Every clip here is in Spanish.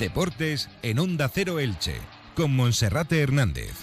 Deportes en Onda Cero Elche, con Monserrate Hernández.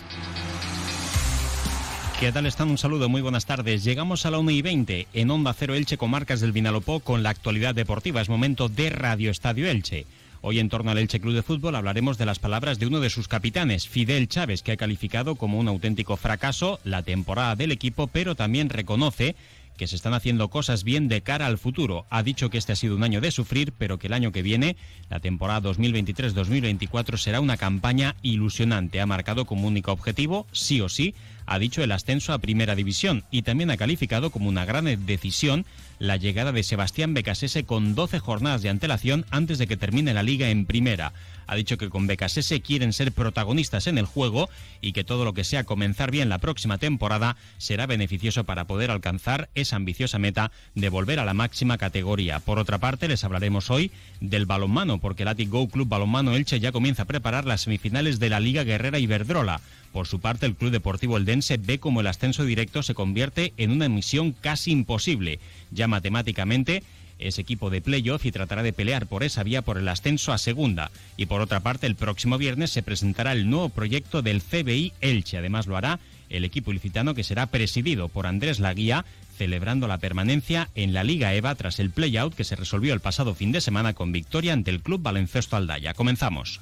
¿Qué tal están? Un saludo, muy buenas tardes. Llegamos a la 1 y 20 en Onda Cero Elche con marcas del Vinalopó con la actualidad deportiva. Es momento de Radio Estadio Elche. Hoy en torno al Elche Club de Fútbol hablaremos de las palabras de uno de sus capitanes, Fidel Chávez, que ha calificado como un auténtico fracaso la temporada del equipo, pero también reconoce que se están haciendo cosas bien de cara al futuro. Ha dicho que este ha sido un año de sufrir, pero que el año que viene, la temporada 2023-2024, será una campaña ilusionante. Ha marcado como único objetivo, sí o sí, ha dicho el ascenso a Primera División y también ha calificado como una gran decisión la llegada de Sebastián Becasese con 12 jornadas de antelación antes de que termine la liga en Primera. Ha dicho que con Becasese quieren ser protagonistas en el juego y que todo lo que sea comenzar bien la próxima temporada será beneficioso para poder alcanzar esa ambiciosa meta de volver a la máxima categoría. Por otra parte, les hablaremos hoy del balonmano, porque el Atic Club Balonmano Elche ya comienza a preparar las semifinales de la Liga Guerrera Iberdrola. Por su parte, el Club Deportivo Eldense ve como el ascenso directo se convierte en una misión casi imposible. Ya matemáticamente es equipo de playoff y tratará de pelear por esa vía por el ascenso a segunda. Y por otra parte, el próximo viernes se presentará el nuevo proyecto del CBI Elche. Además lo hará el equipo ilicitano que será presidido por Andrés Laguía, celebrando la permanencia en la Liga EVA tras el playout que se resolvió el pasado fin de semana con victoria ante el Club Baloncesto Aldaya. Comenzamos.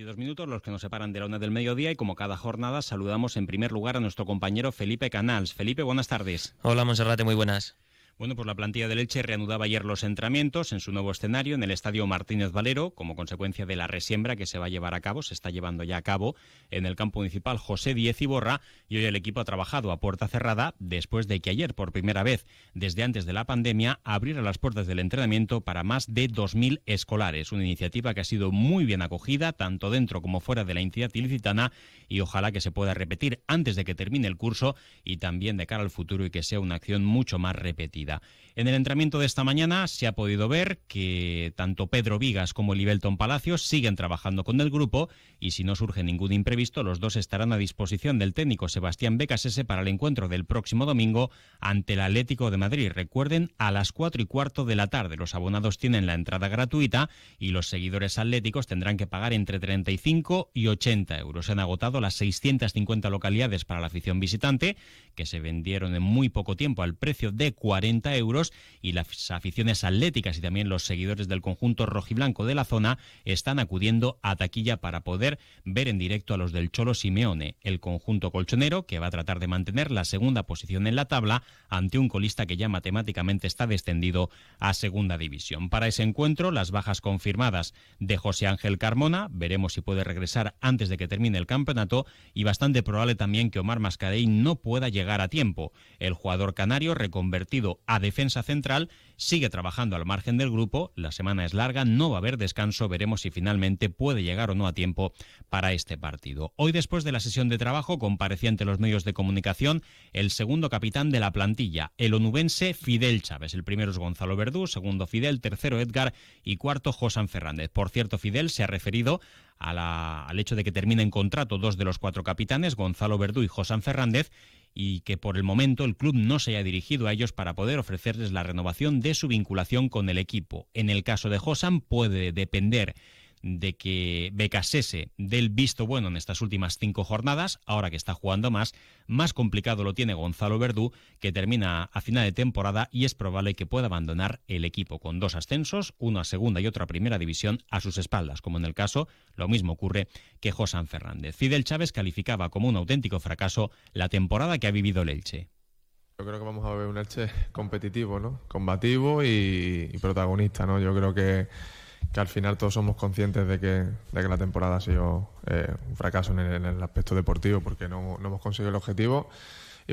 22 minutos, los que nos separan de la una del mediodía y como cada jornada saludamos en primer lugar a nuestro compañero Felipe Canals. Felipe, buenas tardes. Hola Monserrate, muy buenas. Bueno, pues la plantilla del Elche reanudaba ayer los entrenamientos en su nuevo escenario en el Estadio Martínez Valero, como consecuencia de la resiembra que se va a llevar a cabo, se está llevando ya a cabo en el campo municipal José Diez Iborra, y hoy el equipo ha trabajado a puerta cerrada después de que ayer, por primera vez desde antes de la pandemia, abriera las puertas del entrenamiento para más de 2.000 escolares. Una iniciativa que ha sido muy bien acogida, tanto dentro como fuera de la entidad ilicitana, y ojalá que se pueda repetir antes de que termine el curso y también de cara al futuro y que sea una acción mucho más repetida. En el entrenamiento de esta mañana se ha podido ver que tanto Pedro Vigas como Libelton Palacios siguen trabajando con el grupo y si no surge ningún imprevisto, los dos estarán a disposición del técnico Sebastián Becasese para el encuentro del próximo domingo ante el Atlético de Madrid. Recuerden, a las cuatro y cuarto de la tarde los abonados tienen la entrada gratuita y los seguidores atléticos tendrán que pagar entre 35 y 80 euros. Se han agotado las 650 localidades para la afición visitante, que se vendieron en muy poco tiempo al precio de 40 euros y las aficiones atléticas y también los seguidores del conjunto rojiblanco de la zona están acudiendo a taquilla para poder ver en directo a los del Cholo Simeone, el conjunto colchonero que va a tratar de mantener la segunda posición en la tabla ante un colista que ya matemáticamente está descendido a segunda división. Para ese encuentro, las bajas confirmadas de José Ángel Carmona, veremos si puede regresar antes de que termine el campeonato y bastante probable también que Omar Mascarey no pueda llegar a tiempo. El jugador canario reconvertido a defensa central, sigue trabajando al margen del grupo, la semana es larga, no va a haber descanso, veremos si finalmente puede llegar o no a tiempo para este partido. Hoy después de la sesión de trabajo comparecía ante los medios de comunicación el segundo capitán de la plantilla, el onubense Fidel Chávez. El primero es Gonzalo Verdú, segundo Fidel, tercero Edgar y cuarto Josan Fernández. Por cierto, Fidel se ha referido al hecho de que terminen contrato dos de los cuatro capitanes, Gonzalo Verdú y Josan Fernández, y que por el momento el club no se haya dirigido a ellos para poder ofrecerles la renovación de su vinculación con el equipo. En el caso de Josan puede depender de que Becasese dé el visto bueno en estas últimas cinco jornadas, ahora que está jugando más, más complicado lo tiene Gonzalo Verdú, que termina a final de temporada y es probable que pueda abandonar el equipo con dos ascensos, uno a segunda y otro a primera división, a sus espaldas, como en el caso, lo mismo ocurre que Josán Fernández. Fidel Chávez calificaba como un auténtico fracaso la temporada que ha vivido el Elche. Yo creo que vamos a ver un Elche competitivo, ¿no? Combativo y protagonista, ¿no? Yo creo que que al final todos somos conscientes de que, de que la temporada ha sido eh, un fracaso en el, aspecto deportivo porque no, no, hemos conseguido el objetivo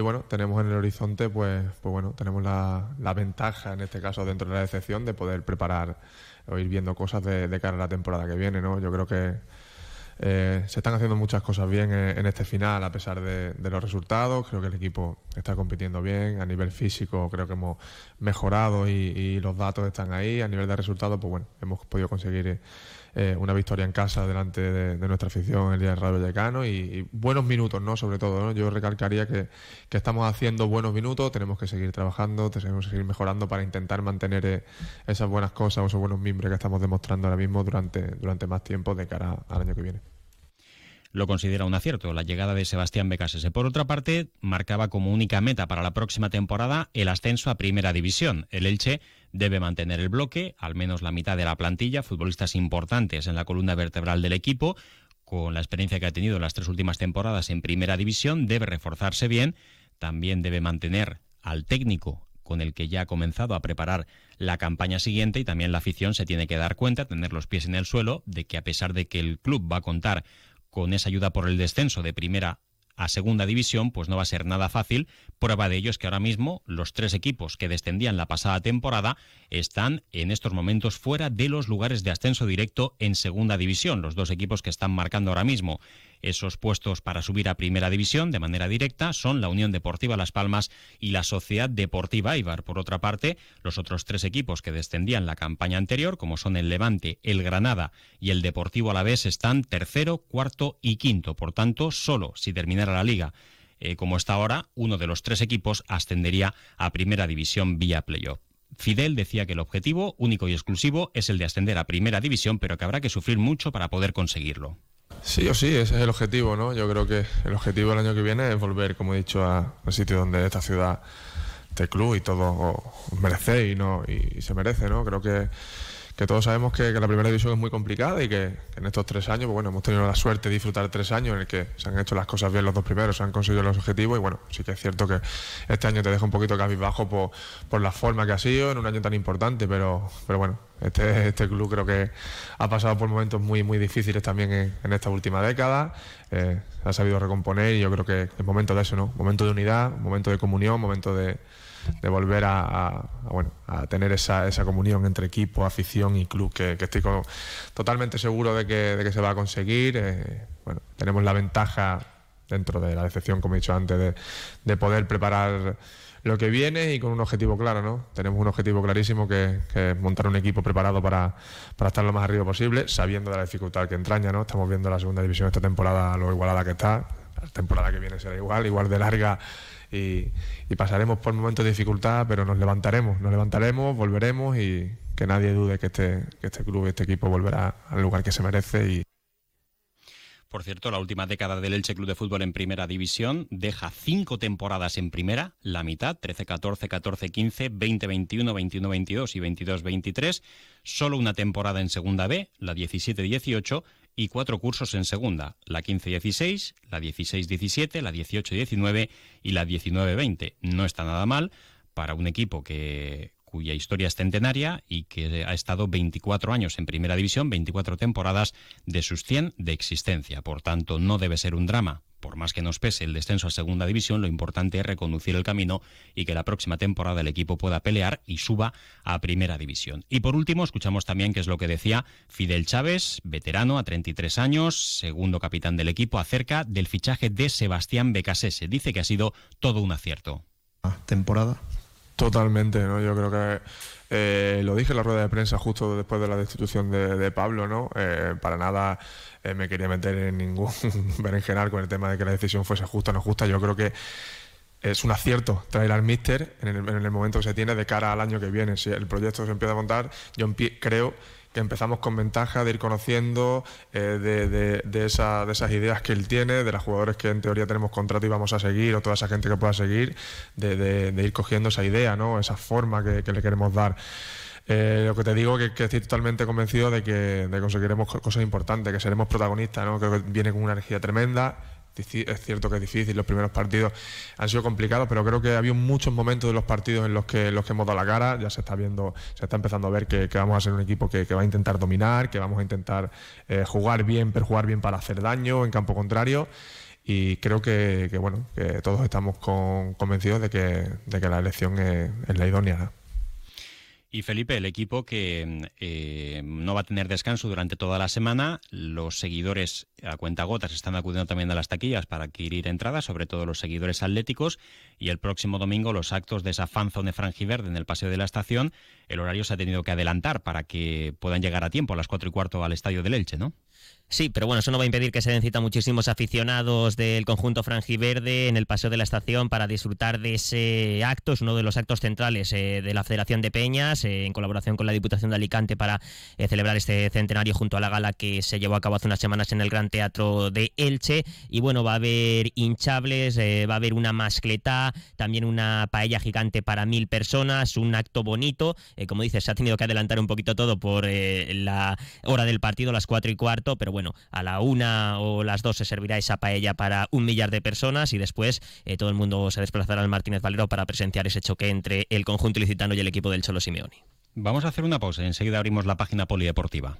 bueno, tenemos en el horizonte, pues, pues bueno, tenemos la, la ventaja, en este caso dentro de la excepción, de poder preparar o ir viendo cosas de, de cara a la temporada que viene, ¿no? Yo creo que eh, se están haciendo muchas cosas bien en, este final a pesar de, los resultados. Creo que el equipo está compitiendo bien. A nivel físico creo que hemos mejorado y, los datos están ahí. A nivel de resultados, pues bueno, hemos podido conseguir eh, una victoria en casa delante de, nuestra afición el día del Rayo Vallecano y, buenos minutos, ¿no? Sobre todo, Yo recalcaría que, estamos haciendo buenos minutos, tenemos que seguir trabajando, tenemos que seguir mejorando para intentar mantener eh, esas buenas cosas o esos buenos mimbres que estamos demostrando ahora mismo durante, durante más tiempo de cara al año que viene lo considera un acierto, la llegada de Sebastián Becasese. Por otra parte, marcaba como única meta para la próxima temporada el ascenso a Primera División. El Elche debe mantener el bloque, al menos la mitad de la plantilla, futbolistas importantes en la columna vertebral del equipo, con la experiencia que ha tenido en las tres últimas temporadas en Primera División, debe reforzarse bien, también debe mantener al técnico con el que ya ha comenzado a preparar la campaña siguiente y también la afición se tiene que dar cuenta, tener los pies en el suelo, de que a pesar de que el club va a contar con esa ayuda por el descenso de primera a segunda división, pues no va a ser nada fácil. Prueba de ello es que ahora mismo los tres equipos que descendían la pasada temporada están en estos momentos fuera de los lugares de ascenso directo en segunda división. Los dos equipos que están marcando ahora mismo esos puestos para subir a Primera División de manera directa son la Unión Deportiva Las Palmas y la Sociedad Deportiva Ibar. Por otra parte, los otros tres equipos que descendían la campaña anterior, como son el Levante, el Granada y el Deportivo Alavés, están tercero, cuarto y quinto. Por tanto, solo si terminara la liga eh, como está ahora, uno de los tres equipos ascendería a Primera División vía playoff. Fidel decía que el objetivo único y exclusivo es el de ascender a Primera División, pero que habrá que sufrir mucho para poder conseguirlo. Sí o sí, ese es el objetivo, ¿no? Yo creo que el objetivo del año que viene es volver, como he dicho, al sitio donde esta ciudad, este club y todo merece y, no, y se merece, ¿no? Creo que que todos sabemos que, la primera división es muy complicada y que, en estos tres años, pues bueno, hemos tenido la suerte de disfrutar tres años en el que se han hecho las cosas bien los dos primeros, se han conseguido los objetivos y bueno, sí que es cierto que este año te deja un poquito cabizbajo por, por la forma que ha sido en un año tan importante, pero, pero bueno, este, este club creo que ha pasado por momentos muy, muy difíciles también en, esta última década, eh, ha sabido recomponer y yo creo que es momento de eso, ¿no? Momento de unidad, momento de comunión, momento de de volver a, bueno, a tener esa, esa, comunión entre equipo, afición y club, que, estoy totalmente seguro de que, de que, se va a conseguir. Eh, bueno, tenemos la ventaja dentro de la decepción, como he dicho antes, de, poder preparar lo que viene y con un objetivo claro, ¿no? Tenemos un objetivo clarísimo que, es montar un equipo preparado para, para, estar lo más arriba posible, sabiendo de la dificultad que entraña, ¿no? Estamos viendo la segunda división esta temporada, lo igualada que está, la temporada que viene será igual, igual de larga y, pasaremos por momentos de dificultad, pero nos levantaremos, nos levantaremos, volveremos y que nadie dude que este, que este club, este equipo volverá al lugar que se merece y, por cierto, la última década del Elche Club de Fútbol en Primera División deja cinco temporadas en Primera, la mitad, 13-14, 14-15, 20-21, 21-22 y 22-23, solo una temporada en Segunda B, la 17-18, y cuatro cursos en Segunda, la 15-16, la 16-17, la 18-19 y la 19-20. No está nada mal para un equipo que cuya historia es centenaria y que ha estado 24 años en Primera División, 24 temporadas de sus 100 de existencia. Por tanto, no debe ser un drama. Por más que nos pese el descenso a Segunda División, lo importante es reconducir el camino y que la próxima temporada el equipo pueda pelear y suba a Primera División. Y por último, escuchamos también qué es lo que decía Fidel Chávez, veterano a 33 años, segundo capitán del equipo, acerca del fichaje de Sebastián Becasese. Dice que ha sido todo un acierto. Temporada Totalmente, ¿no? Yo creo que eh, lo dije en la rueda de prensa justo después de la destitución de, Pablo, ¿no? Eh, para nada eh, me quería meter en ningún berenjenal con el tema de que la decisión fuese justa o no justa. Yo creo que es un acierto traer al míster en el, en el momento que se tiene de cara al año que viene. Si el proyecto se empieza a montar, yo creo que empezamos con ventaja de ir conociendo eh, de, de, esas ideas que él tiene, de los jugadores que en teoría tenemos contrato y vamos a seguir, o toda esa gente que pueda seguir, de, ir cogiendo esa idea, ¿no? esa forma que, le queremos dar. Eh, lo que te digo es que, estoy totalmente convencido de que conseguiremos cosas importantes, que seremos protagonistas, ¿no? creo que viene con una energía tremenda es cierto que es difícil, los primeros partidos han sido complicados, pero creo que ha habido muchos momentos de los partidos en los que, los que hemos dado la cara, ya se está viendo, se está empezando a ver que, vamos a ser un equipo que, va a intentar dominar, que vamos a intentar eh, jugar bien, pero jugar bien para hacer daño en campo contrario. y creo que, bueno, que todos estamos convencidos de que, que la elección es la idónea. Y Felipe, el equipo que eh, no va a tener descanso durante toda la semana, los seguidores a cuenta gotas están acudiendo también a las taquillas para adquirir entradas, sobre todo los seguidores atléticos, y el próximo domingo los actos de esa fanzone franjiverde en el Paseo de la Estación, el horario se ha tenido que adelantar para que puedan llegar a tiempo a las cuatro y cuarto al Estadio del Elche, ¿no? Sí, pero bueno, eso no va a impedir que se den cita muchísimos aficionados del conjunto franjiverde en el Paseo de la Estación para disfrutar de ese acto. Es uno de los actos centrales eh, de la Federación de Peñas, eh, en colaboración con la Diputación de Alicante para eh, celebrar este centenario junto a la gala que se llevó a cabo hace unas semanas en el Gran Teatro de Elche. Y bueno, va a haber hinchables, va a haber una mascleta, también una paella gigante para mil personas, un acto bonito. como dices, se ha tenido que adelantar un poquito todo por la hora del partido, las cuatro y cuarto, pero bueno, a la una o las dos se servirá esa paella para un millar de personas y después eh, todo el mundo se desplazará al Martínez Valero para presenciar ese choque entre el conjunto ilicitano y el equipo del Cholo Simeoni. Vamos a hacer una pausa enseguida abrimos la página polideportiva.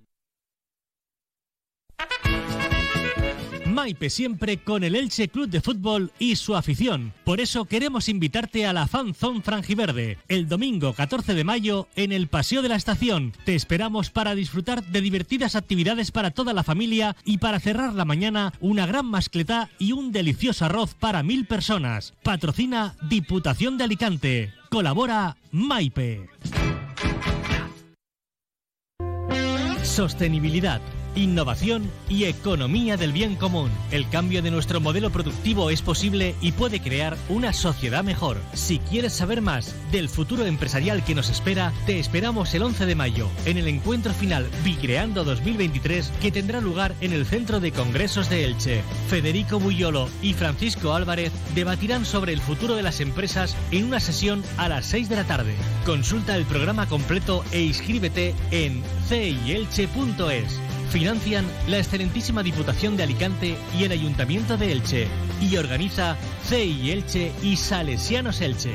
Maipe siempre con el Elche Club de Fútbol y su afición. Por eso queremos invitarte a la Fan Zone Frangiverde el domingo 14 de mayo en el Paseo de la Estación. Te esperamos para disfrutar de divertidas actividades para toda la familia y para cerrar la mañana una gran mascletá y un delicioso arroz para mil personas. Patrocina Diputación de Alicante. Colabora Maipe. Sostenibilidad Innovación y economía del bien común. El cambio de nuestro modelo productivo es posible y puede crear una sociedad mejor. Si quieres saber más del futuro empresarial que nos espera, te esperamos el 11 de mayo en el encuentro final Bicreando 2023 que tendrá lugar en el Centro de Congresos de Elche. Federico Buyolo y Francisco Álvarez debatirán sobre el futuro de las empresas en una sesión a las 6 de la tarde. Consulta el programa completo e inscríbete en cielche.es. Financian la excelentísima Diputación de Alicante y el Ayuntamiento de Elche. Y organiza CI Elche y Salesianos Elche.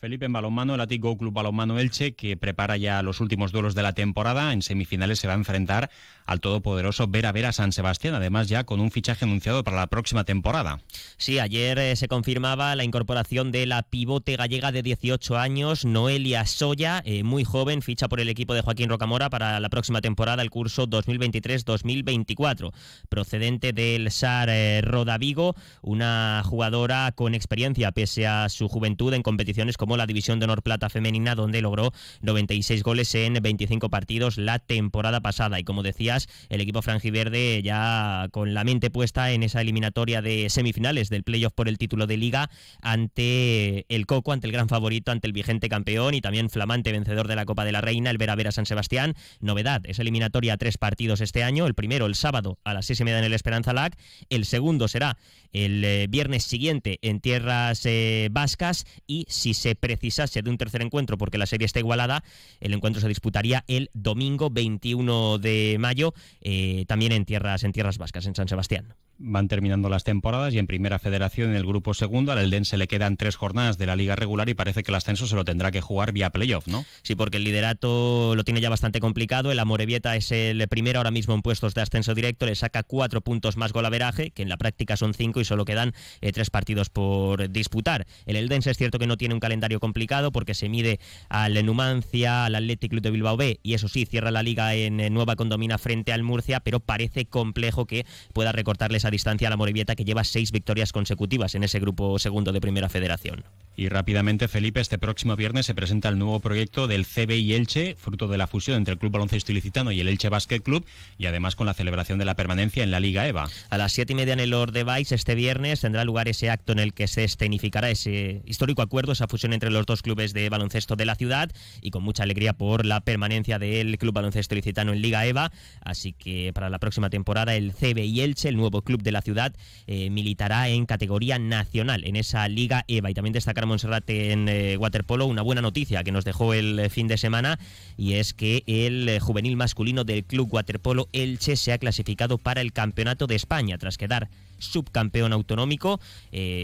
Felipe en balonmano, el Atic Club Balonmano Elche, que prepara ya los últimos duelos de la temporada. En semifinales se va a enfrentar al todopoderoso Vera Vera San Sebastián, además ya con un fichaje anunciado para la próxima temporada. Sí, ayer eh, se confirmaba la incorporación de la pivote gallega de 18 años, Noelia Soya, eh, muy joven, ficha por el equipo de Joaquín Rocamora para la próxima temporada, el curso 2023-2024. Procedente del SAR eh, Rodavigo, una jugadora con experiencia pese a su juventud en competiciones como la División de Honor Plata Femenina, donde logró 96 goles en 25 partidos la temporada pasada. Y como decías, el equipo franjiverde ya con la mente puesta en esa eliminatoria de semifinales del playoff por el título de liga ante el Coco, ante el gran favorito, ante el vigente campeón y también flamante vencedor de la Copa de la Reina, el Vera Vera San Sebastián. Novedad, esa eliminatoria a tres partidos este año. El primero el sábado a las seis y media en el Esperanza Lac. El segundo será el eh, viernes siguiente en tierras eh, vascas y si se precisase de un tercer encuentro porque la serie está igualada, el encuentro se disputaría el domingo 21 de mayo eh, también en tierras en tierras vascas en San Sebastián van terminando las temporadas y en Primera Federación en el grupo segundo al Elden se le quedan tres jornadas de la liga regular y parece que el ascenso se lo tendrá que jugar vía playoff, ¿no? Sí, porque el liderato lo tiene ya bastante complicado. El Amorebieta es el primero ahora mismo en puestos de ascenso directo, le saca cuatro puntos más golaveraje, que en la práctica son cinco y solo quedan eh, tres partidos por disputar. El Eldense es cierto que no tiene un calendario complicado porque se mide al Numancia, al Athletic de Bilbao B y eso sí, cierra la liga en Nueva Condomina frente al Murcia, pero parece complejo que pueda recortarles a distancia a la Morevieta que lleva seis victorias consecutivas en ese grupo segundo de Primera Federación. Y rápidamente, Felipe, este próximo viernes se presenta el nuevo proyecto del CBI Elche, fruto de la fusión entre el Club Baloncesto Ilicitano y el Elche Basket Club, y además con la celebración de la permanencia en la Liga EVA. A las siete y media en el Lord Device este viernes tendrá lugar ese acto en el que se escenificará ese histórico acuerdo, esa fusión entre los dos clubes de baloncesto de la ciudad, y con mucha alegría por la permanencia del Club Baloncesto Ilicitano en Liga EVA. Así que para la próxima temporada el CBI Elche, el nuevo club de la ciudad, eh, militará en categoría nacional en esa Liga EVA. Y también destacar Monserrate en eh, waterpolo, una buena noticia que nos dejó el eh, fin de semana y es que el eh, juvenil masculino del club waterpolo Elche se ha clasificado para el Campeonato de España tras quedar subcampeón autonómico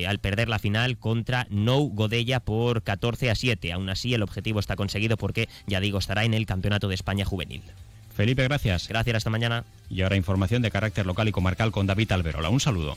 al perder la final contra Nou Godella por 14 a 7. Aún así, el objetivo está conseguido porque, ya digo, estará en el Campeonato de España juvenil. Felipe, gracias. Gracias, hasta mañana. Y ahora información de carácter local y comarcal con David Alberola. Un saludo.